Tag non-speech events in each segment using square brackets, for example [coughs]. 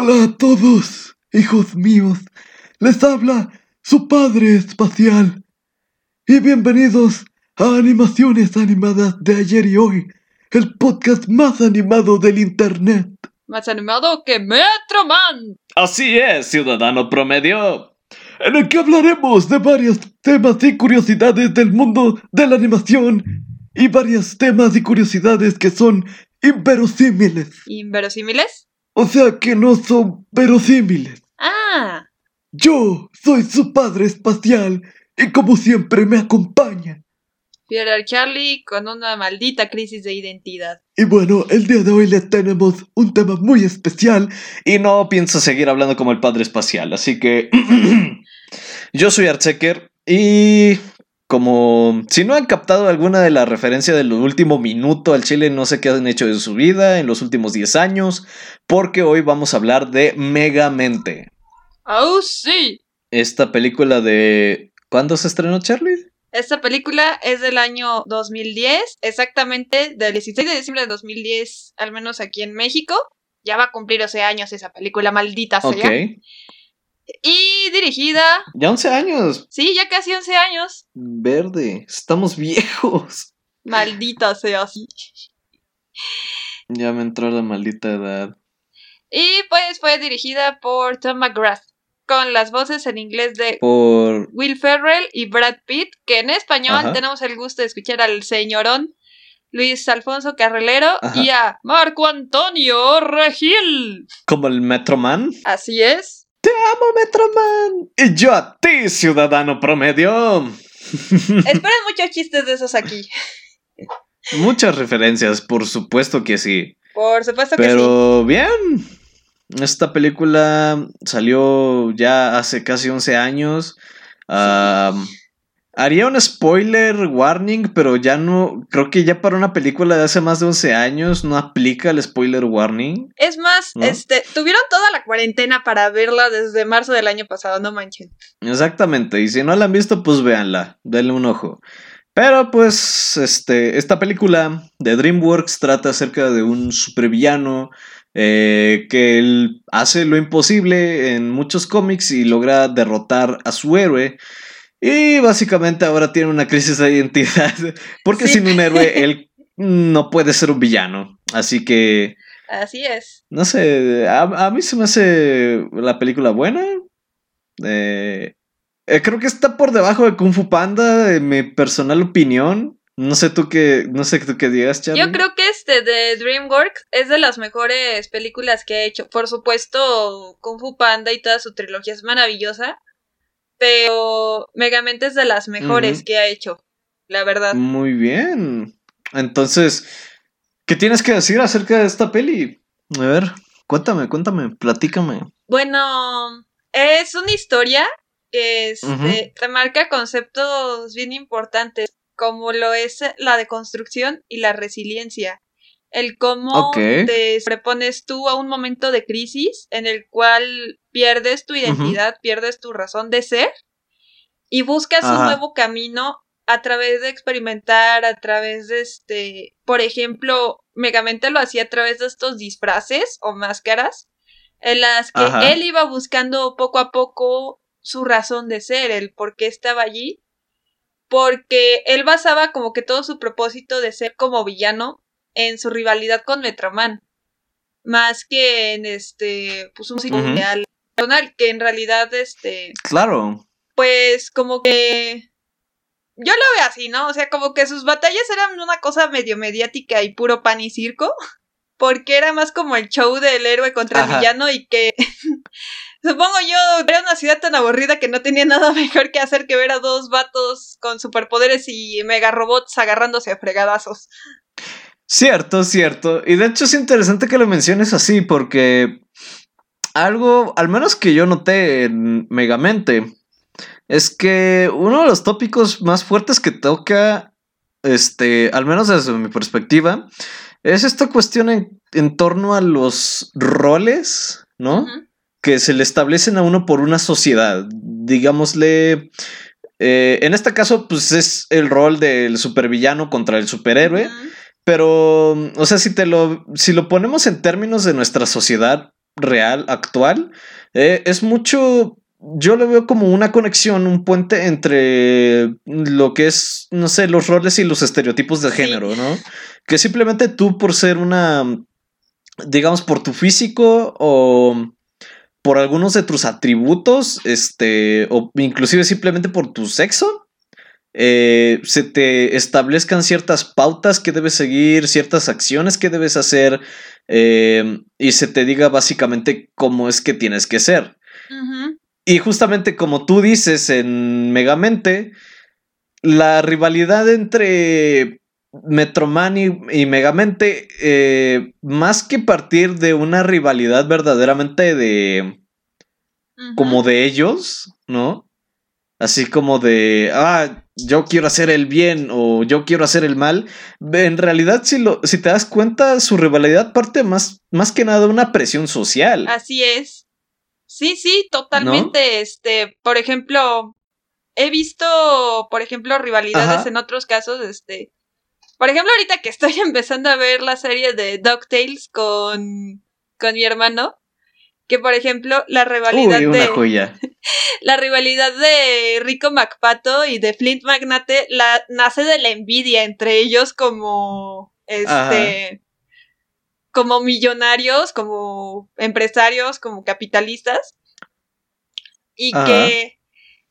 Hola a todos, hijos míos. Les habla su padre espacial. Y bienvenidos a Animaciones Animadas de ayer y hoy, el podcast más animado del Internet. Más animado que Metroman. Así es, ciudadano promedio. En el que hablaremos de varios temas y curiosidades del mundo de la animación y varios temas y curiosidades que son inverosímiles. ¿Inverosímiles? O sea que no son verosímiles. Ah, Yo soy su padre espacial y como siempre me acompaña. Pierre Charlie con una maldita crisis de identidad. Y bueno, el día de hoy les tenemos un tema muy especial. Y no pienso seguir hablando como el padre espacial, así que. [clears throat] Yo soy Artsecker y. Como si no han captado alguna de la referencia del último minuto al Chile, no sé qué han hecho de su vida en los últimos 10 años, porque hoy vamos a hablar de Megamente. ¡Oh, sí! Esta película de. ¿Cuándo se estrenó, Charlie? Esta película es del año 2010, exactamente del 16 de diciembre de 2010, al menos aquí en México. Ya va a cumplir 11 años esa película, maldita sea. Ok. Y dirigida, Ya 11 años. sí, ya casi 11 años. Verde. Estamos viejos. Maldita sea, sí. Ya me entró la maldita edad. Y pues fue dirigida por Tom McGrath, con las voces en inglés de Por. Will Ferrell y Brad Pitt, que en español Ajá. tenemos el gusto de escuchar al señorón Luis Alfonso Carrelero Ajá. y a Marco Antonio Regil. Como el Metroman. Así es. ¡Amo Metroman! Y yo a ti, ciudadano promedio. [laughs] Esperen muchos chistes de esos aquí. Muchas referencias, por supuesto que sí. Por supuesto que sí. Pero bien. Esta película salió ya hace casi 11 años. Am, haría un spoiler warning, pero ya no. Creo que ya para una película de hace más de 11 años no aplica el spoiler warning. Es más, ¿No? este, tuvieron toda la cuarentena para verla desde marzo del año pasado, no manchen. Exactamente, y si no la han visto, pues véanla, denle un ojo. Pero pues, este, esta película de DreamWorks trata acerca de un supervillano eh, que él hace lo imposible en muchos cómics y logra derrotar a su héroe. Y básicamente ahora tiene una crisis de identidad, [laughs] porque Sí. sin un héroe [laughs] él no puede ser un villano. Así que, Así es. no sé, a, a mí se me hace la película buena. Eh, eh, creo que está por debajo de Kung Fu Panda, en mi personal opinión. No sé tú qué, no sé tú qué digas, Charlie. Yo creo que este de DreamWorks es de las mejores películas que ha hecho. Por supuesto, Kung Fu Panda y toda su trilogía es maravillosa. Pero Megamente es de las mejores que ha hecho. La verdad. Muy bien. Entonces, ¿qué tienes que decir acerca de esta peli? A ver, cuéntame, cuéntame, platícame. Bueno, es una historia que este, conceptos bien importantes, como lo es la deconstrucción y la resiliencia. El cómo te prepones tú a un momento de crisis en el cual pierdes tu identidad, pierdes tu razón de ser y buscas un nuevo camino a través de experimentar, a través de este, por ejemplo, Megamente lo hacía a través de estos disfraces o máscaras en las que Ajá. él iba buscando poco a poco su razón de ser, el por qué estaba allí, porque él basaba como que todo su propósito de ser como villano en su rivalidad con Metroman, más que en este, pues un Ujú. ideal personal, que en realidad este, Claro. pues como que yo lo veo así, ¿no? O sea, como que sus batallas eran una cosa medio mediática y puro pan y circo, [laughs] porque era más como el show del héroe contra el villano y que [laughs] supongo yo era una ciudad tan aburrida que no tenía [laughs] nada mejor que hacer que ver a dos vatos con superpoderes y mega robots agarrándose a fregadazos. Cierto, cierto. Y de hecho es interesante que lo menciones así, porque algo, al menos que yo noté en Megamente, es que uno de los tópicos más fuertes que toca, este, al menos desde mi perspectiva, es esta cuestión en, en torno a los roles, ¿no? Que se le establecen a uno por una sociedad. Digámosle, eh, en este caso, pues es el rol del supervillano contra el superhéroe. Pero, o sea, si te lo, si lo ponemos en términos de nuestra sociedad, real, actual, eh, es mucho, yo lo veo como una conexión, un puente entre lo que es, no sé, los roles y los estereotipos de género, ¿no? Que simplemente tú por ser una, digamos, por tu físico o por algunos de tus atributos, este, o inclusive simplemente por tu sexo, eh, se te establezcan ciertas pautas que debes seguir, ciertas acciones que debes hacer, eh, y se te diga básicamente cómo es que tienes que ser. Y justamente como tú dices en Megamente, la rivalidad entre Metroman y, y Megamente, eh, más que partir de una rivalidad verdaderamente de como de ellos, ¿no? Así como de, ah, yo quiero hacer el bien o yo quiero hacer el mal. En realidad, si, lo, si te das cuenta, su rivalidad parte más, más que nada de una presión social. Así es. Sí, sí, totalmente. Este, por ejemplo, he visto, por ejemplo, rivalidades Ajá. en otros casos, este. Por ejemplo, ahorita que estoy [laughs] empezando a ver la serie de DuckTales con, con mi hermano, que por ejemplo, la rivalidad Uy, una de joya. [laughs] la rivalidad de Rico McPato y de Flint Magnate la, nace de la envidia entre ellos como este como millonarios, como empresarios, como capitalistas. Y Ajá. que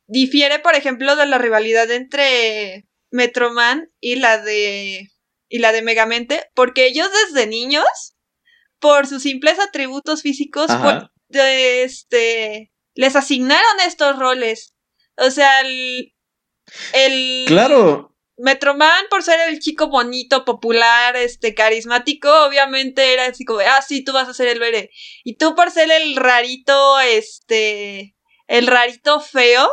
difiere, por ejemplo, de la rivalidad entre Metroman y la de y la de Megamente, porque ellos desde niños, por sus simples atributos físicos, este les asignaron estos roles. O sea, el, el Claro, Metroman, por ser el chico bonito, popular, este, carismático, obviamente era así como, ah, sí, tú vas a ser el bere. Y tú por ser el rarito, este, el rarito feo,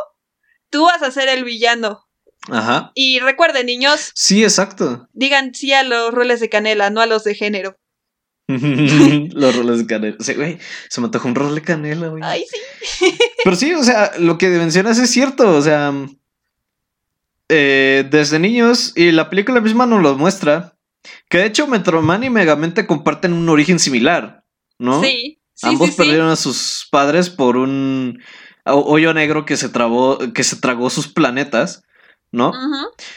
tú vas a ser el villano. ajá. Y recuerden, niños, Sí, exacto. digan sí a los roles de canela, no a los de género. [laughs] Los roles de canela. Güey, se me antojó un rol de canela, güey. Ay, sí. [laughs] Pero sí, o sea, lo que mencionas es cierto, o sea, eh, desde niños, y la película misma nos lo muestra, que de hecho Metroman y Megamente comparten un origen similar, ¿no? Sí, sí, Ambos sí, sí. perdieron a sus padres por un ho- hoyo negro que se, trabó, que se tragó sus planetas, ¿no?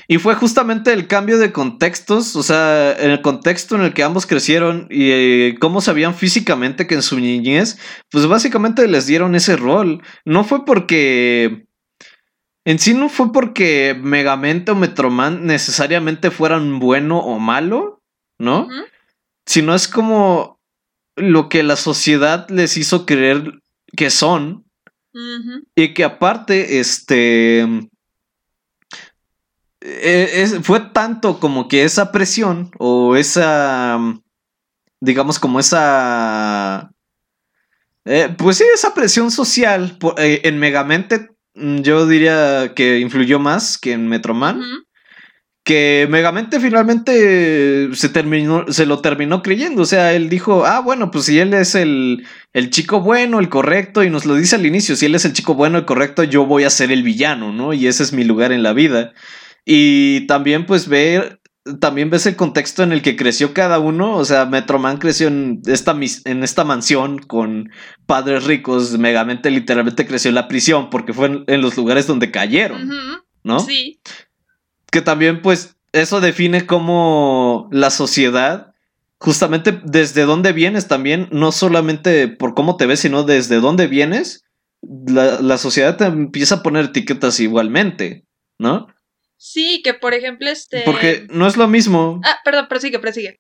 Y fue justamente el cambio de contextos, o sea, en el contexto en el que ambos crecieron y eh, cómo sabían físicamente que en su niñez, pues básicamente les dieron ese rol. No fue porque... En sí no fue porque Megamente o Metroman necesariamente fueran bueno o malo, ¿no? Sino es como lo que la sociedad les hizo creer que son y que aparte, este. Eh, es- fue tanto como que esa presión o esa. Digamos, como esa. eh, pues sí, esa presión social por- eh, en Megamente, mm, yo diría que influyó más que en Metroman. Ujú. Que Megamente finalmente se terminó, se lo terminó creyendo. O sea, él dijo, ah, bueno, pues si él es el, el chico bueno, el correcto, y nos lo dice al inicio, si él es el chico bueno, el correcto, yo voy a ser el villano, ¿no? Y ese es mi lugar en la vida. Y también, pues, ver, también ves el contexto en el que creció cada uno. O sea, Metroman creció en esta, en esta mansión con padres ricos. Megamente literalmente creció en la prisión porque fue en, en los lugares donde cayeron. ¿no? Sí, que también pues eso define cómo la sociedad, justamente desde dónde vienes también, no solamente por cómo te ves, sino desde dónde vienes, la, la sociedad te empieza a poner etiquetas igualmente, ¿no? Sí, que por ejemplo, este... Porque no es lo mismo, Ah, perdón, prosigue, prosigue.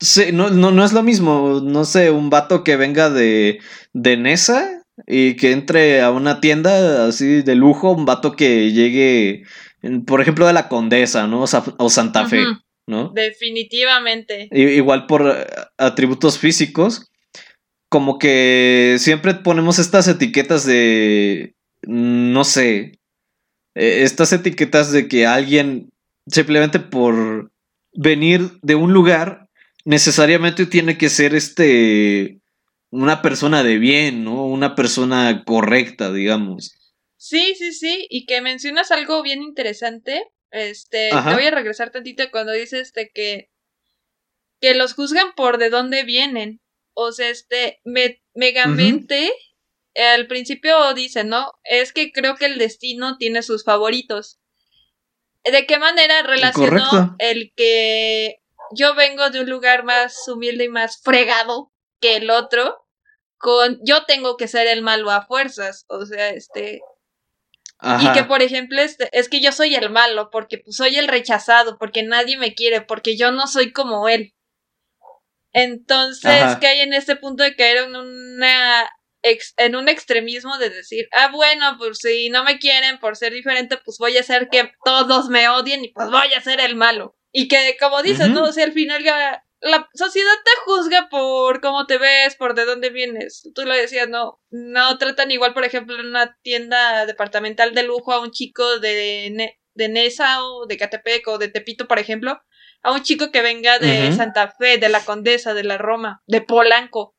sí, no, no, no es lo mismo, no sé, un vato que venga de, de Nesa y que entre a una tienda así de lujo, un vato que llegue, por ejemplo, de la Condesa, ¿no? O, Sa- o Santa Fe. ¿no? Definitivamente. Igual por eh, atributos físicos, como que siempre ponemos estas etiquetas de, mm, no sé, eh, estas etiquetas de que alguien simplemente por venir de un lugar necesariamente tiene que ser este una persona de bien, ¿no? Una persona correcta, digamos. Sí, sí, sí, y que mencionas algo bien interesante. Este, Ajá. te voy a regresar tantito cuando dices este que que los juzgan por de dónde vienen. O sea, este, me, Megamente al principio dice, ¿no? Es que creo que el destino tiene sus favoritos. ¿De qué manera relacionó el que yo vengo de un lugar más humilde y más fregado que el otro con yo tengo que ser el malo a fuerzas? O sea, este... Y que, por ejemplo, este, es que yo soy el malo, porque pues, soy el rechazado, porque nadie me quiere, porque yo no soy como él. Entonces, que hay en este punto de caer en una en un extremismo de decir, ah, bueno, pues si no me quieren por ser diferente, pues voy a hacer que todos me odien y pues voy a ser el malo. Y que, como dices, ¿no? O sea, al final ya la sociedad te juzga por cómo te ves, por de dónde vienes. Tú lo decías, no, no tratan igual, por ejemplo, en una tienda departamental de lujo a un chico de, de Nesa o de Catepec o de Tepito, por ejemplo, a un chico que venga de Santa Fe, de la Condesa, de la Roma, de Polanco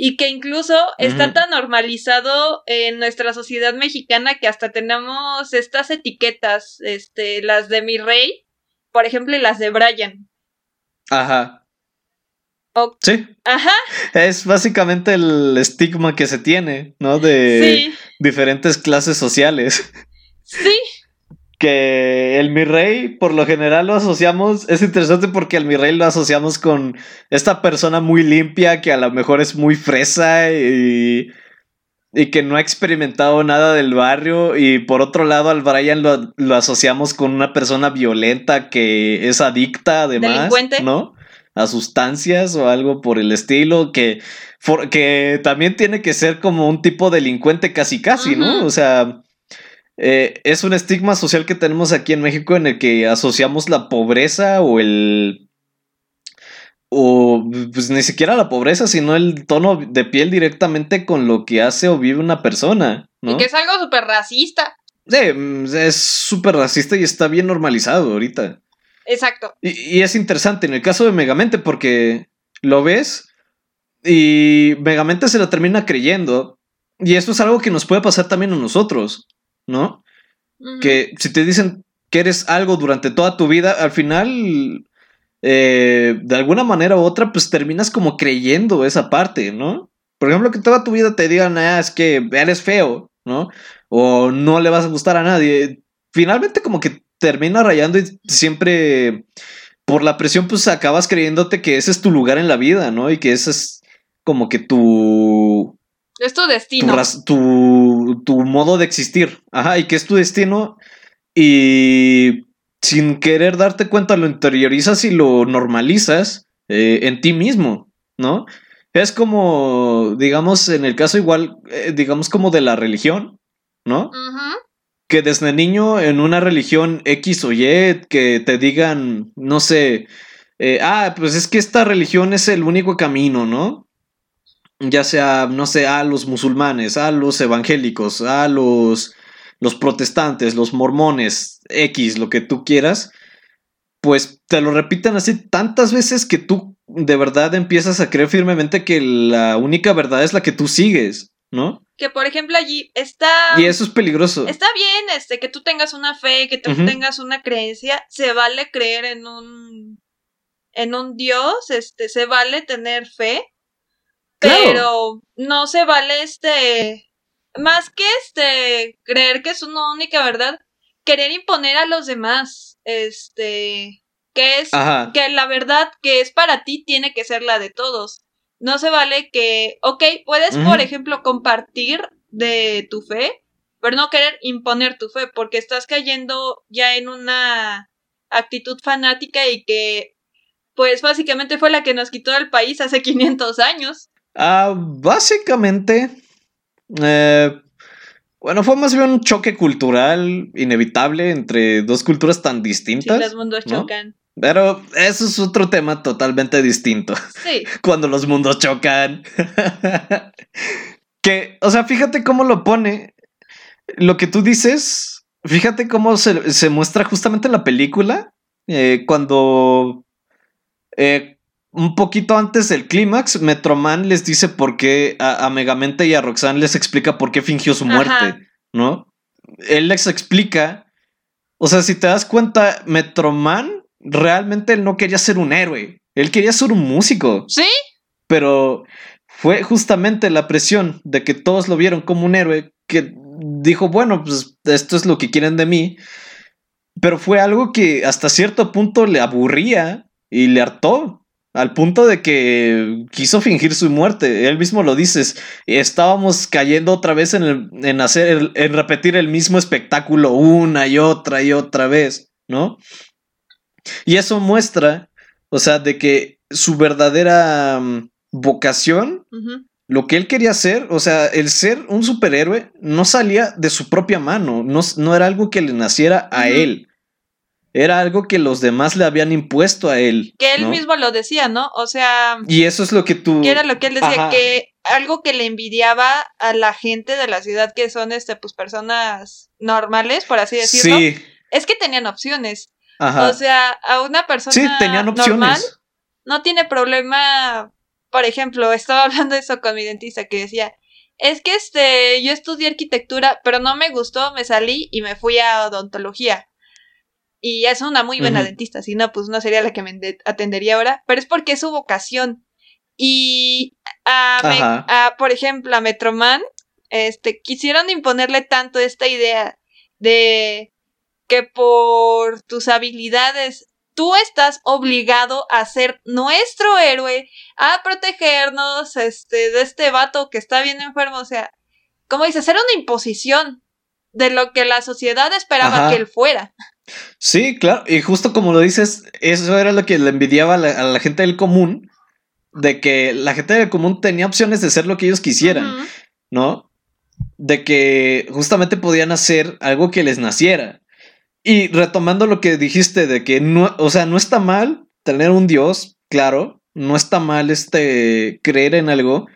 y que incluso está tan normalizado en nuestra sociedad mexicana que hasta tenemos estas etiquetas, este, las de mi rey, por ejemplo, y las de Brian. Ajá. Sí. Ajá. Es básicamente el estigma que se tiene, ¿no? De diferentes clases sociales. Sí que el mi rey por lo general lo asociamos, es interesante porque el mi rey lo asociamos con esta persona muy limpia que a lo mejor es muy fresa y, y que no ha experimentado nada del barrio y por otro lado al Brian lo, lo asociamos con una persona violenta que es adicta además, ¿no? A sustancias o algo por el estilo que, que también tiene que ser como un tipo delincuente casi casi, ¿no? O sea eh, es un estigma social que tenemos aquí en México en el que asociamos la pobreza o el... o pues ni siquiera la pobreza, sino el tono de piel directamente con lo que hace o vive una persona. ¿no? Y que es algo súper racista. Sí, mm, es súper racista y está bien normalizado ahorita. Exacto. Y, y, es interesante en el caso de Megamente porque lo ves y Megamente se lo termina creyendo. Y eso es algo que nos puede pasar también a nosotros. ¿No? Que si te dicen que eres algo durante toda tu vida, al final, eh, de alguna manera u otra, pues terminas como creyendo esa parte, ¿no? Por ejemplo, que toda tu vida te digan, ah, es que eres feo, ¿no? O no le vas a gustar a nadie. Finalmente como que termina rayando y siempre por la presión pues acabas creyéndote que ese es tu lugar en la vida, ¿no? Y que ese es como que tu es tu destino. Tu, tu, modo de existir. Ajá, y que es tu destino. Y sin querer darte cuenta lo interiorizas y lo normalizas eh, en ti mismo, ¿no? Es como, digamos, en el caso igual, eh, digamos como de la religión, ¿no? Que desde niño en una religión X o Y, que te digan, no sé, eh, ah, pues es que esta religión es el único camino, ¿no? Ya sea, no sé, a los musulmanes, a los evangélicos, a los, los protestantes, los mormones, X, lo que tú quieras, pues te lo repiten así tantas veces que tú de verdad empiezas a creer firmemente que la única verdad es la que tú sigues, ¿no? Que por ejemplo allí está... Y eso es peligroso. Está bien, este, que tú tengas una fe, que tú tengas una creencia, se vale creer en un... en un Dios, este, se vale tener fe, pero no se vale este. Más que este. creer que es una única verdad. Querer imponer a los demás. Este. Que es. Que la verdad que es para ti tiene que ser la de todos. No se vale que. Ok, puedes, por ejemplo, compartir de tu fe. Pero no querer imponer tu fe. Porque estás cayendo ya en una actitud fanática y que. Pues básicamente fue la que nos quitó el país hace [laughs] 500 años. Ah, básicamente, eh, bueno, fue más bien un choque cultural inevitable entre dos culturas tan distintas. Sí, los mundos chocan. Pero eso es otro tema totalmente distinto. Sí. [laughs] Cuando los mundos chocan. [laughs] que, o sea, fíjate cómo lo pone. Lo que tú dices, fíjate cómo se, muestra justamente en la película. Eh, cuando eh, un poquito antes del clímax, Metroman les dice por qué a, Megamente y a Roxanne les explica por qué fingió su muerte, ¿no? Él les explica. O sea, si te das cuenta, Metroman realmente él no quería ser un héroe. Él quería ser un músico. ¿Sí? Pero fue justamente la presión de que todos lo vieron como un héroe que dijo, bueno, pues esto es lo que quieren de mí. Pero fue algo que hasta cierto punto le aburría y le hartó. Al punto de que quiso fingir su muerte. Él mismo lo dices. Estábamos cayendo otra vez en, el, en hacer en repetir el mismo espectáculo una y otra y otra vez, ¿no? Y eso muestra, o sea, de que su verdadera mm, vocación, lo que él quería hacer, o sea, el ser un superhéroe no salía de su propia mano, no, no era algo que le naciera a él. Era algo que los demás le habían impuesto a él. Que él mismo lo decía, ¿no? O sea. Y eso es lo que tú. Que era lo que él decía, que algo que le envidiaba a la gente de la ciudad, que son este, pues personas normales, por así decirlo. Sí. Es que tenían opciones. O sea, a una persona sí, tenían opciones. normal no tiene problema. Por ejemplo, estaba [laughs] hablando de eso con mi dentista que decía, es que este, yo estudié arquitectura, pero no me gustó, me salí y me fui a odontología. Y es una muy buena dentista, si no, pues no sería la que me atendería ahora, pero es porque es su vocación. Y a, por ejemplo, a Metroman, este, quisieron imponerle tanto esta idea de que por tus habilidades tú estás obligado a ser nuestro héroe, a protegernos este, de este vato que está bien enfermo. O sea, como dices, era una imposición de lo que la sociedad esperaba que él fuera. Sí, claro, y justo como lo dices, eso era lo que le envidiaba a la, gente del común, de que la gente del común tenía opciones de ser lo que ellos quisieran, ¿no? De que justamente podían hacer algo que les naciera. Y retomando lo que dijiste de que no, o sea, no está mal tener un Dios, claro, no está mal este creer en algo,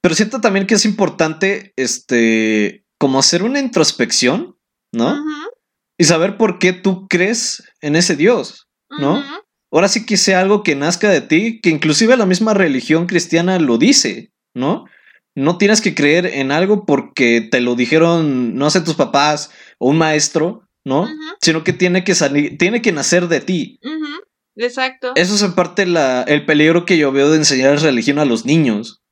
pero siento también que es importante este como hacer una introspección, ¿no? Y saber por qué tú crees en ese Dios, ¿no? Ahora sí que sea algo que nazca de ti, que inclusive la misma religión cristiana lo dice, ¿no? No tienes que creer en algo porque te lo dijeron, no sé, tus papás o un maestro, ¿no? Sino que tiene que salir, tiene que nacer de ti. Exacto. Eso es en parte la, el peligro que yo veo de enseñar religión a los niños.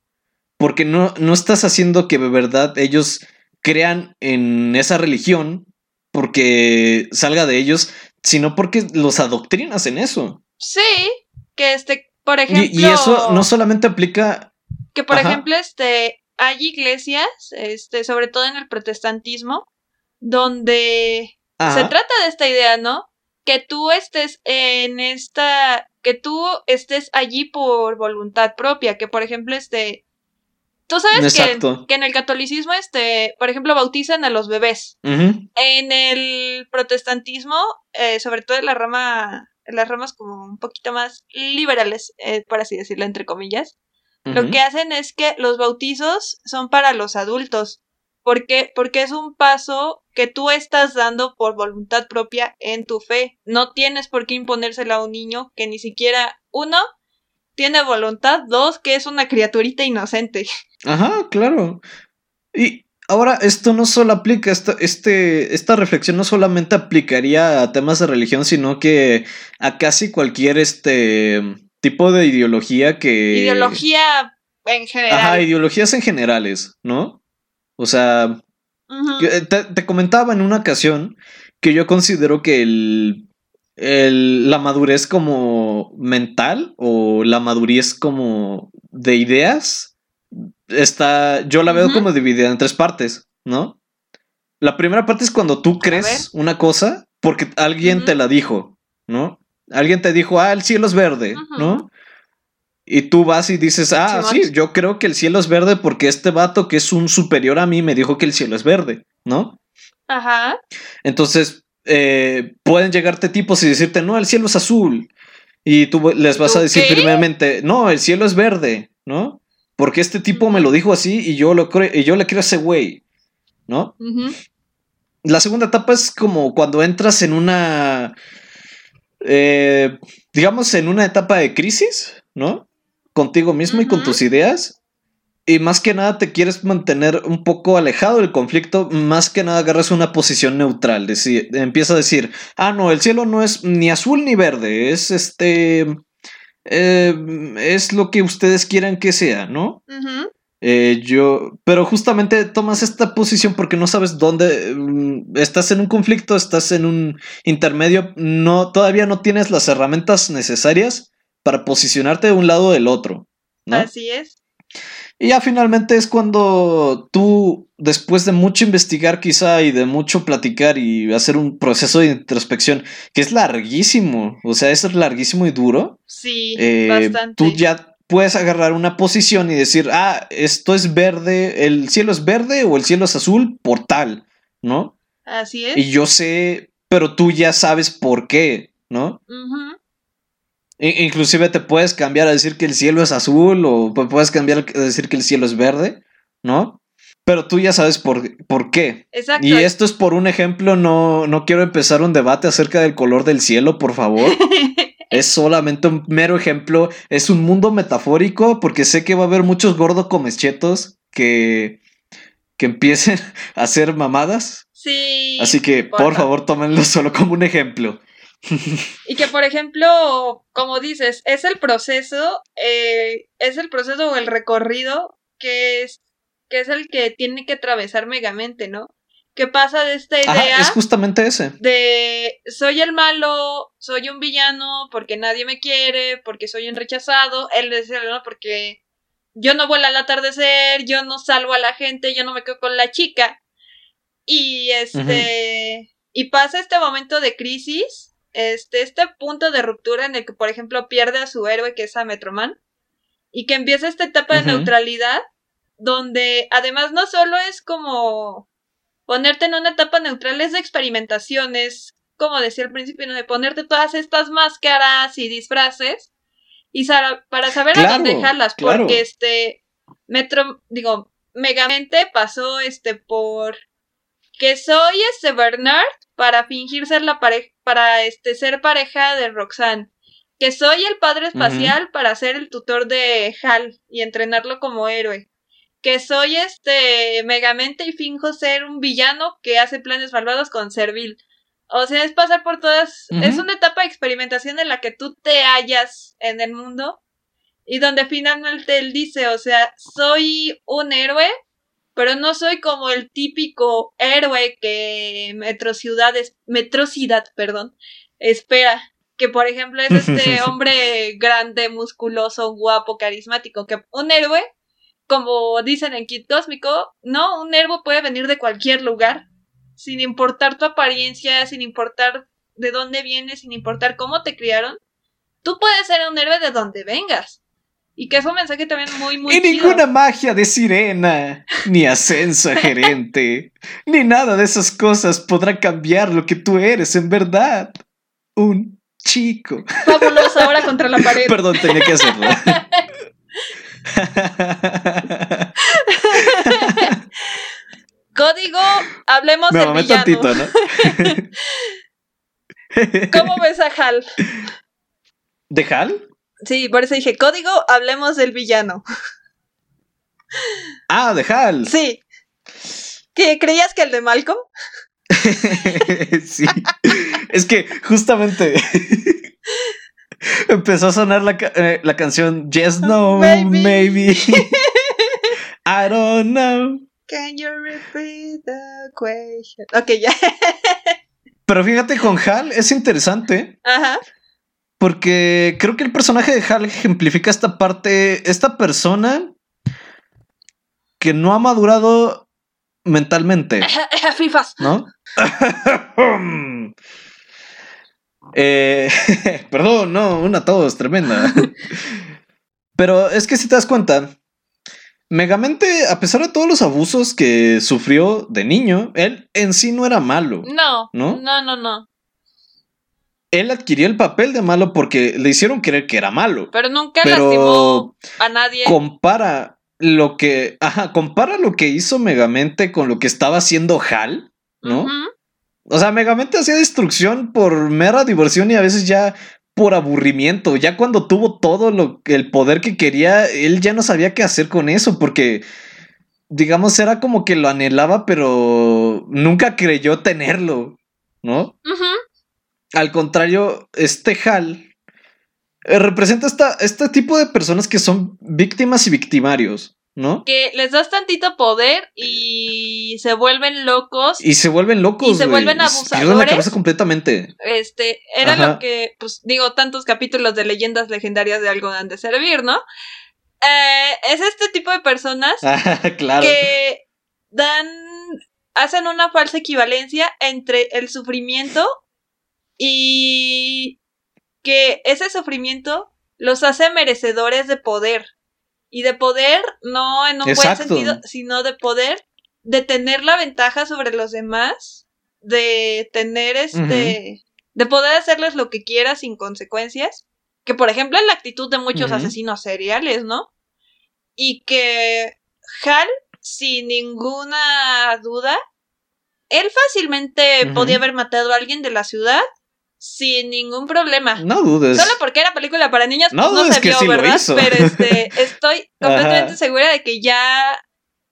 Porque no, no estás haciendo que de verdad ellos crean en esa religión porque salga de ellos, sino porque los adoctrinas en eso. Sí, que este, por ejemplo. Y, eso no solamente aplica. Que por ejemplo, este, hay iglesias, este, sobre todo en el protestantismo, donde se trata de esta idea, ¿no? Que tú estés en esta, que tú estés allí por voluntad propia, que por ejemplo, este, Tú sabes que, en el catolicismo, este, por ejemplo, bautizan a los bebés. En el protestantismo, eh, sobre todo en la rama, en las ramas como un poquito más liberales, eh, por así decirlo, entre comillas, lo que hacen es que los bautizos son para los adultos. ¿Por qué? Porque es un paso que tú estás dando por voluntad propia en tu fe. No tienes por qué imponérselo a un niño que ni siquiera, uno, tiene voluntad, dos, que es una criaturita inocente. Ajá, claro. Y ahora, esto no solo aplica, esta, este, esta reflexión no solamente aplicaría a temas de religión, sino que a casi cualquier este tipo de ideología que. Ideología en general. Ajá, ideologías en generales, ¿no? O sea, te, te, comentaba en una ocasión que yo considero que el la madurez como mental o la madurez como de ideas está, yo la veo como dividida en tres partes, ¿no? La primera parte es cuando tú crees una cosa porque alguien te la dijo, ¿no? Alguien te dijo, ah, el cielo es verde, ¿no? Y tú vas y dices, ah, sí, yo creo que el cielo es verde porque este vato que es un superior a mí me dijo que el cielo es verde, ¿no? Ajá. Entonces, eh, pueden llegarte tipos y decirte, no, el cielo es azul. Y tú les vas a decir firmemente, no, el cielo es verde, ¿no? Porque este tipo me lo dijo así y yo, lo creo, y yo le creo a ese güey, ¿no? La segunda etapa es como cuando entras en una, eh, digamos, en una etapa de crisis, ¿no? Contigo mismo y con tus ideas y más que nada te quieres mantener un poco alejado del conflicto, más que nada agarras una posición neutral. empieza a decir, ah, no, el cielo no es ni azul ni verde, es este... eh, es lo que ustedes quieran que sea, ¿no? Eh, yo, pero justamente tomas esta posición porque no sabes dónde mm, estás en un conflicto, estás en un intermedio, no, todavía no tienes las herramientas necesarias para posicionarte de un lado o del otro, ¿no? Así es. Y ya finalmente es cuando tú, después de mucho investigar quizá y de mucho platicar y hacer un proceso de introspección, que es larguísimo, o sea, es larguísimo y duro, Sí, eh, bastante. tú ya puedes agarrar una posición y decir, ah, esto es verde, el cielo es verde o el cielo es azul por tal, ¿no? Así es. Y yo sé, pero tú ya sabes por qué, ¿no? Inclusive te puedes cambiar a decir que el cielo es azul o pu- puedes cambiar a decir que el cielo es verde, ¿no? Pero tú ya sabes por, por qué. Exacto. Y esto es por un ejemplo, no, no quiero empezar un debate acerca del color del cielo, por favor. [laughs] Es solamente un mero ejemplo. Es un mundo metafórico porque sé que va a haber muchos gordo comechetos que, que empiecen [laughs] a hacer mamadas. sí. Así que, por porfa. favor, tómenlo solo como un ejemplo. [laughs] Y que, por ejemplo, como dices, es el proceso, eh, es el proceso o el recorrido que es, que es el que tiene que atravesar Megamente, ¿no? Que pasa de esta idea Ajá, es justamente ese. de soy el malo, soy un villano porque nadie me quiere, porque soy un rechazado, él decía, ¿no? Porque yo no vuelo al atardecer, yo no salvo a la gente, yo no me quedo con la chica. Y este y pasa este momento de crisis, este este punto de ruptura en el que por ejemplo pierde a su héroe que es a Metroman y que empieza esta etapa de neutralidad donde además no solo es como ponerte en una etapa neutral es de experimentaciones, como decía al principio, ¿no? de ponerte todas estas máscaras y disfraces y para saber a Claro, dónde dejarlas, claro. porque este Metro, digo, Megamente pasó este por que soy este Bernard para fingir ser la pareja, para este ser pareja de Roxanne, que soy el padre espacial para ser el tutor de Hal y entrenarlo como héroe que soy este Megamente y finjo ser un villano que hace planes malvados con Servil. O sea, es pasar por todas. Es una etapa de experimentación en la que tú te hallas en el mundo y donde finalmente él dice, o sea, soy un héroe, pero no soy como el típico héroe que Metrociudad, es, Metrocidad, perdón, espera. Que por ejemplo es [laughs] este hombre grande, musculoso, guapo, carismático, que un héroe como dicen en Kit Cósmico, no, un héroe puede venir de cualquier lugar, sin importar tu apariencia, sin importar de dónde vienes, sin importar cómo te criaron. Tú puedes ser un héroe de donde vengas. Y que es un mensaje también muy, muy y chido. ninguna magia de sirena, ni ascenso a gerente, [laughs] ni nada de esas cosas podrá cambiar lo que tú eres en verdad. Un chico. [laughs] Fabuloso, ahora contra la pared. Perdón, tenía que hacerlo. [laughs] Código, hablemos Me del villano. tantito, ¿no? ¿Cómo ves a Hal? ¿De Hal? Sí, por eso dije, código, hablemos del villano. [laughs] Ah, de Hal. Sí. ¿Qué, ¿Creías que el de Malcolm? [laughs] sí. Es que justamente [laughs] empezó a sonar la, eh, la canción Yes, No, Maybe. Maybe. I don't know. Can you repeat the question? Ok, ya. Pero fíjate, con Hal es interesante Ajá. Porque creo que el personaje de Hal ejemplifica esta parte, esta persona que no ha madurado mentalmente. [laughs] Fifas. ¿no? [laughs] Eh, [laughs] perdón, no, una tos tremenda. Pero es que si te das cuenta, Megamente, a pesar de todos los abusos que sufrió de niño, él en sí no era malo. No. ¿No? No, no, no. Él adquirió el papel de malo porque le hicieron creer que era malo. Pero nunca Pero lastimó a nadie. compara lo que, ajá, compara lo que hizo Megamente con lo que estaba haciendo Hal, ¿no? O sea, Megamente hacía destrucción por mera diversión y a veces ya por aburrimiento. Ya cuando tuvo todo lo, el poder que quería, él ya no sabía qué hacer con eso porque, digamos, era como que lo anhelaba, pero nunca creyó tenerlo, ¿no? Ujú. Al contrario, este Hal eh, representa esta, este tipo de personas que son víctimas y victimarios, ¿no? Que les das tantito poder y se vuelven locos. Y se vuelven locos. Y se vuelven Pierden la abusadores. cabeza completamente. Este, era Ajá. lo que, pues digo, tantos capítulos de leyendas legendarias de algo han de servir, ¿no? Eh, es este tipo de personas [laughs] Ah, claro. que dan, hacen una falsa equivalencia entre el sufrimiento y que ese sufrimiento los hace merecedores de poder. Y de poder, no en un Exacto. buen sentido, sino de poder, de tener la ventaja sobre los demás, de tener este, de poder hacerles lo que quiera sin consecuencias. Que por ejemplo es la actitud de muchos asesinos seriales, ¿no? Y que Hal, sin ninguna duda, él fácilmente podía haber matado a alguien de la ciudad sin ningún problema. No dudes. Solo porque era película para niños, No pues no dudes se que vio, sí ¿verdad? Pero este, [laughs] estoy completamente Ajá. segura de que ya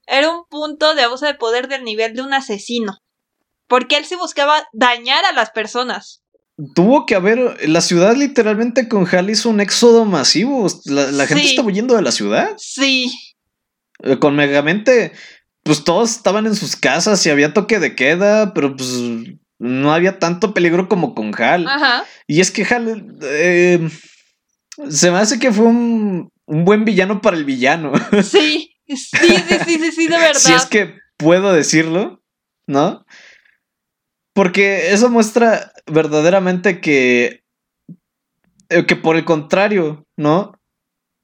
era un punto de abuso de poder del nivel de un asesino. Porque él sí buscaba dañar a las personas. Tuvo que haber. La ciudad, literalmente, con Hal hizo un éxodo masivo. La, la gente Sí. estaba huyendo de la ciudad. Sí. Eh, Con Megamente, pues todos estaban en sus casas y había toque de queda, pero pues no había tanto peligro como con Hal. Ajá. Y es que Hal. eh, se me hace que fue un, un buen villano para el villano. [laughs] Sí. Sí, sí, sí, sí, sí, de verdad. [laughs] si es que puedo decirlo, ¿no? Porque eso muestra verdaderamente que. eh, que por el contrario, ¿no?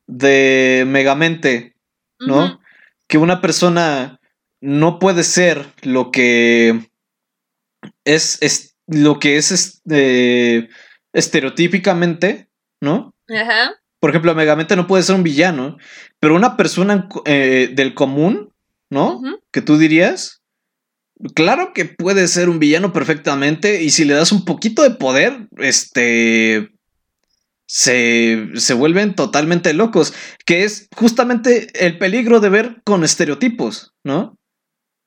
De Megamente, ¿no? Que una persona no puede ser lo que es, es lo que es este, estereotípicamente, ¿no? Ajá. Por ejemplo, Megamente no puede ser un villano, pero una persona eh, del común, ¿no? Que tú dirías, claro que puede ser un villano perfectamente y si le das un poquito de poder, este, se, se vuelven totalmente locos, que es justamente el peligro de ver con estereotipos, ¿no?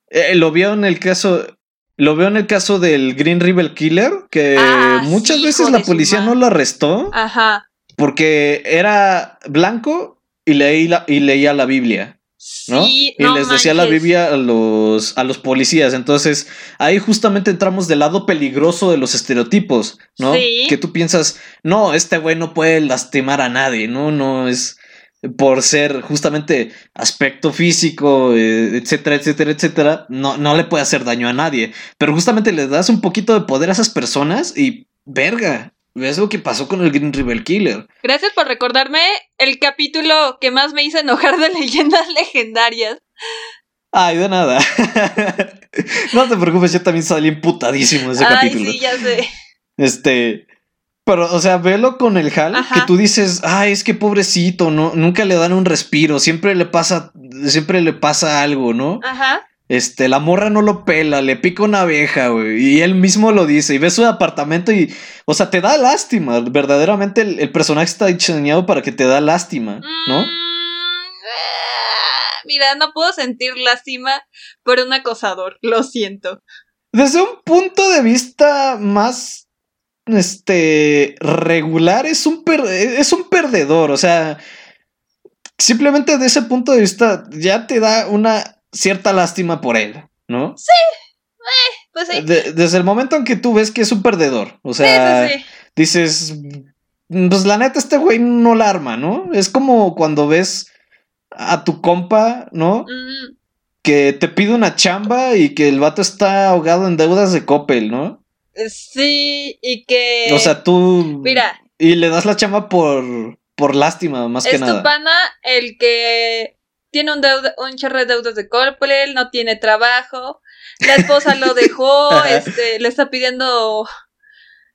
Eh, lo veo en el caso... Lo veo en el caso del Green River Killer, que Ah, muchas sí, veces la policía no lo arrestó Ajá. porque era blanco y, leí la- y leía la Biblia, ¿no? Sí, y no les decía la. Biblia a los, a los policías. Entonces, ahí justamente entramos del lado peligroso de los estereotipos, ¿no? Sí. Que tú piensas, no, este güey no puede lastimar a nadie, ¿no? No es por ser justamente aspecto físico, eh, etcétera, etcétera, etcétera, no, no le puede hacer daño a nadie. Pero justamente le das un poquito de poder a esas personas y, verga, ¿ves lo que pasó con el Green River Killer? Gracias por recordarme el capítulo que más me hizo enojar de [laughs] leyendas legendarias. Ay, de nada. [laughs] no te preocupes, yo también salí emputadísimo de ese Ay, capítulo. sí, ya sé. Este. Pero, o sea, velo con el Hal, Ajá. que tú dices, ay, es que pobrecito, no, nunca le dan un respiro, siempre le pasa, siempre le pasa algo, ¿no? Ajá. Este, la morra no lo pela, le pica una abeja, güey, y él mismo lo dice, y ves su apartamento y, o sea, te da lástima, verdaderamente el, el personaje está diseñado para que te da lástima, ¿no? Mm, ah, Mira, no puedo sentir lástima por un acosador, lo siento. Desde un punto de vista más este regular es un per- es un perdedor, o sea, simplemente de ese punto de vista ya te da una cierta lástima por él, ¿no? Pues sí, De- desde el momento en que tú ves que es un perdedor, o sí, sea, sí, sí. dices, pues la neta este güey no la arma, ¿no? Es como cuando ves a tu compa, ¿no? Mm, Que te pide una chamba y que el vato está ahogado en deudas de Coppel, ¿no? Sí, y que... O sea, tú. Mira. Y le das la chamba por, por lástima, más que es tu nada. pana el que tiene un, deuda, un chorro de deudas de Corporel, no tiene trabajo, la esposa lo dejó, [laughs] este, le está pidiendo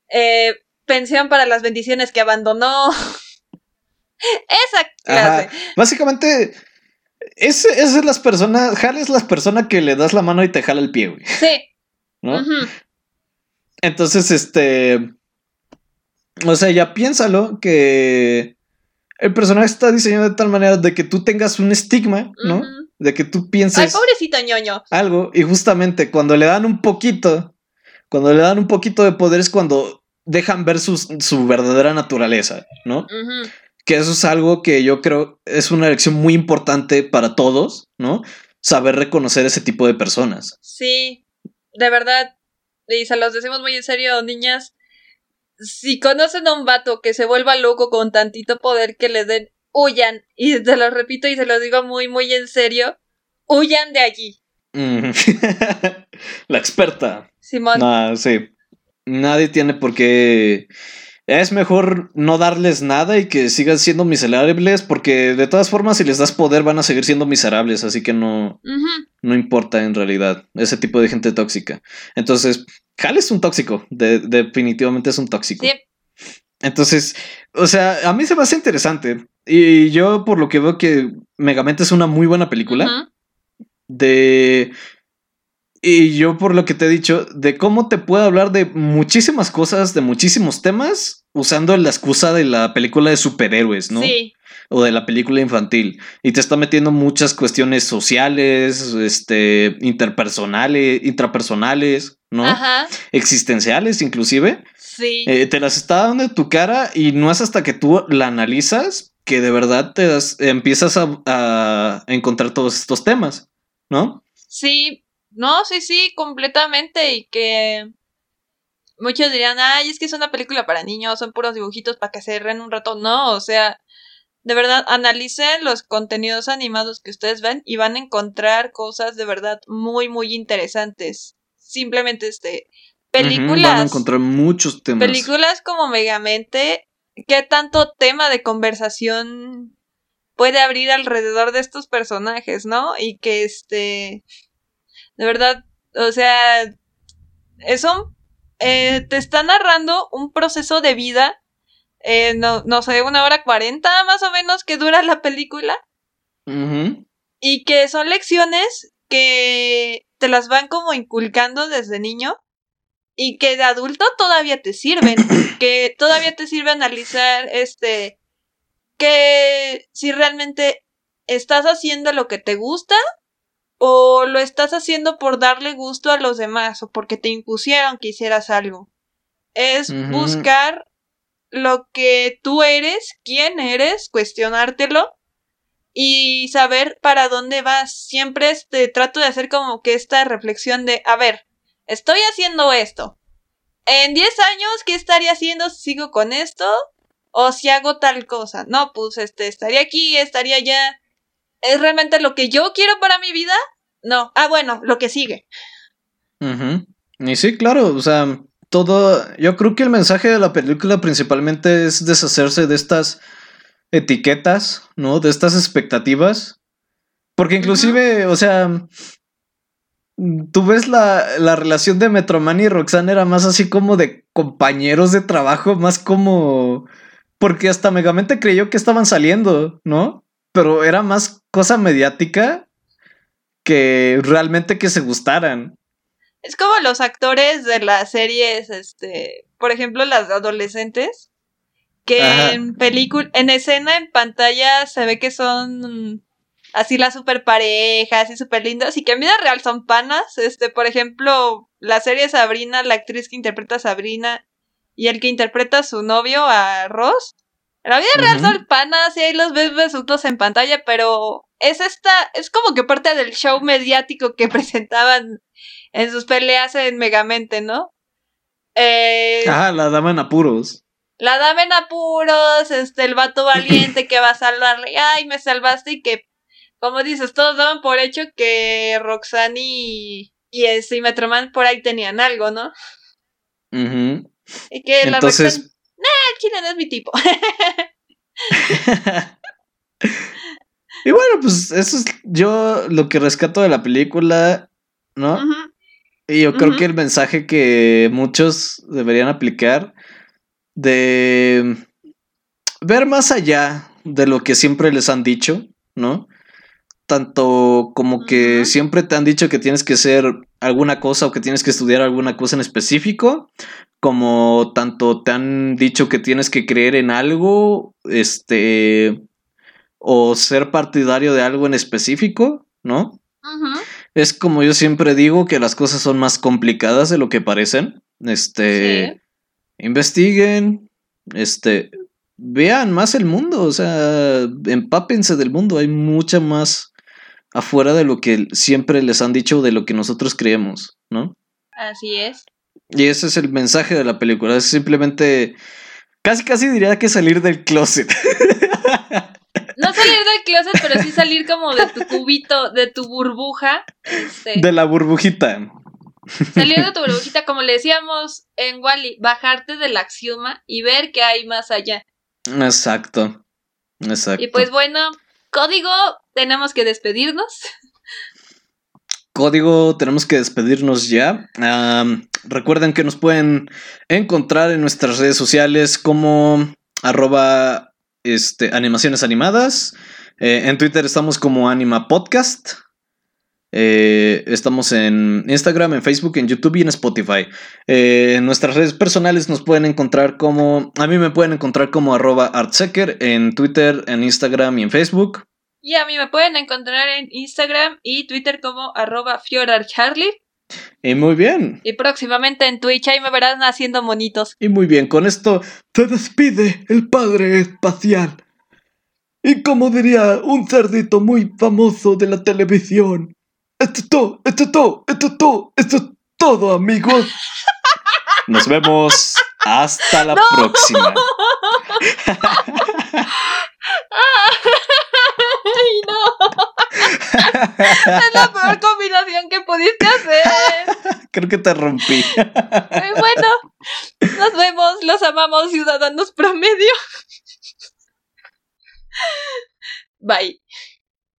eh, pensión para las bendiciones que abandonó. [laughs] Esa clase. Ajá. Básicamente, esa es las personas. Hal es la persona que le das la mano y te jala el pie, güey. Sí. ¿no? Entonces, este. O sea, ya piénsalo que el personaje está diseñado de tal manera de que tú tengas un estigma, ¿no? De que tú Ay, pienses pobrecito ñoño. algo y justamente cuando le dan un poquito, cuando le dan un poquito de poder es cuando dejan ver su, su verdadera naturaleza, ¿no? Que eso es algo que yo creo es una lección muy importante para todos, ¿no? Saber reconocer ese tipo de personas. Sí, de verdad. Y se los decimos muy en serio, niñas. Si conocen a un vato que se vuelva loco con tantito poder que le den, huyan. Y te lo repito y se lo digo muy, muy en serio. Huyan de allí. Mm. [laughs] La experta. Simón. No, sí. Nadie tiene por qué. Es mejor no darles nada y que sigan siendo miserables, porque de todas formas, si les das poder, van a seguir siendo miserables, así que no, no importa en realidad ese tipo de gente tóxica. Entonces, Hal es un tóxico, de- definitivamente es un tóxico. Sí, Entonces, o sea, a mí se me hace interesante. Y yo, por lo que veo que Megamente es una muy buena película de... Y yo por lo que te he dicho, de cómo te puedo hablar de muchísimas cosas, de muchísimos temas, usando la excusa de la película de superhéroes, ¿no? Sí, O de la película infantil. Y te está metiendo muchas cuestiones sociales, este, interpersonales, intrapersonales, ¿no? ajá, Existenciales inclusive. sí. Eh, te las está dando en tu cara y no es hasta que tú la analizas que de verdad te das- empiezas a, a encontrar todos estos temas, ¿no? Sí, no, sí, sí, completamente. Y que muchos dirían, ay, es que es una película para niños, son puros dibujitos para que se ríen un rato. No, o sea, de verdad, analicen los contenidos animados que ustedes ven y van a encontrar cosas de verdad muy, muy interesantes. Simplemente, este, películas. Van a encontrar muchos temas. Películas como Megamente, ¿qué tanto tema de conversación puede abrir alrededor de estos personajes, no? Y que este, de verdad, o sea, eso eh, te está narrando un proceso de vida, eh, no, no sé, una hora cuarenta más o menos que dura la película, y que son lecciones que te las van como inculcando desde niño y que de adulto todavía te sirven, [coughs] que todavía te sirve analizar este que si realmente estás haciendo lo que te gusta o lo estás haciendo por darle gusto a los demás o porque te impusieron que hicieras algo. Es buscar lo que tú eres, quién eres, cuestionártelo y saber para dónde vas. Siempre este, trato de hacer como que esta reflexión de, a ver, estoy haciendo esto. En 10 años, ¿qué estaría haciendo si sigo con esto? O si hago tal cosa. No, pues este, estaría aquí, estaría allá. ¿Es realmente lo que yo quiero para mi vida? No. Ah, bueno, lo que sigue. Ujú. Y sí, claro, o sea, todo, yo creo que el mensaje de la película principalmente es deshacerse de estas etiquetas, ¿no? De estas expectativas. Porque inclusive, o sea, tú ves la, la relación de Metroman y Roxanne era más así como de compañeros de trabajo, más como... Porque hasta Megamente creyó que estaban saliendo, ¿no? Pero era más cosa mediática que realmente que se gustaran. Es como los actores de las series, este, por ejemplo, las de adolescentes, que Ajá. en película, en escena, en pantalla, se ve que son así las super parejas y super lindas, y que en vida real son panas. Este, por ejemplo, la serie Sabrina, la actriz que interpreta a Sabrina y el que interpreta a su novio, a Ross. En la vida real son panas y ahí los ves besutos en pantalla, pero es esta, es como que parte del show mediático que [laughs] presentaban en sus peleas en Megamente, ¿no? Eh, Ajá, la dama en apuros. la dama en apuros, este, el vato [clears throat] valiente que va a salvarle, ay, me salvaste y que, como dices, todos daban por hecho que Roxanne y, y y Metroman por ahí tenían algo, ¿no? Ujú. Y que la Roxanne, Entonces, "Ah, chile no es mi tipo. [laughs] y bueno, pues eso es yo lo que rescato de la película, ¿no? Y yo creo que el mensaje que muchos deberían aplicar de ver más allá de lo que siempre les han dicho, ¿no? Tanto como que siempre te han dicho que tienes que ser alguna cosa o que tienes que estudiar alguna cosa en específico, como tanto te han dicho que tienes que creer en algo, este, o ser partidario de algo en específico, ¿no? Ujú. Es como yo siempre digo que las cosas son más complicadas de lo que parecen. Este. Sí. investiguen, este, vean más el mundo, o sea, empápense del mundo, hay mucha más afuera de lo que siempre les han dicho, de lo que nosotros creemos, ¿no? Así es. Y ese es el mensaje de la película, es simplemente, casi casi diría que salir del closet. [laughs] No salir del closet, pero sí salir como de tu cubito, de tu burbuja. Este, De la burbujita. salir de [laughs] tu burbujita, como le decíamos en Wally, bajarte del axioma y ver qué hay más allá. Exacto. Exacto. Y pues bueno, código, tenemos que despedirnos. Código, tenemos que despedirnos ya. Recuerden que nos pueden encontrar en nuestras redes sociales como arroba este, animaciones animadas. Eh, en Twitter estamos como Anima Podcast. Eh, estamos en Instagram, en Facebook, en YouTube y en Spotify. Eh, en nuestras redes personales nos pueden encontrar como... A mí me pueden encontrar como arroba artsecker en Twitter, en Instagram y en Facebook. Y a mí me pueden encontrar en Instagram y Twitter como arroba fiorarcharlie. Y muy bien. Y próximamente en Twitch ahí me verán haciendo monitos. Y muy bien, con esto Se despide el padre espacial. Y como diría un cerdito muy famoso de la televisión. Esto es todo, esto es todo, esto es todo, esto es todo, amigos. [laughs] nos vemos. Hasta la próxima. [laughs] ¡Ay, no! es la peor combinación que pudiste hacer. [laughs] Creo que te rompí. Muy bueno, nos vemos, los amamos, ciudadanos promedio. Bye.